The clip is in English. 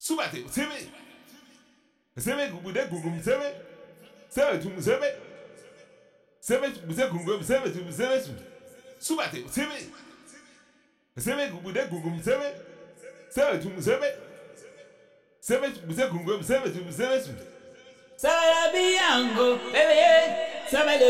subate sebe sebe gubude, gungum sebe sebe tum sebe sebe buse gungum sebe tum sebe su subate sebe sebe kubude gungum sebe sebe tum sebe sebe buse gungum sebe tum sebe su Sabe yango, bebe, sabe de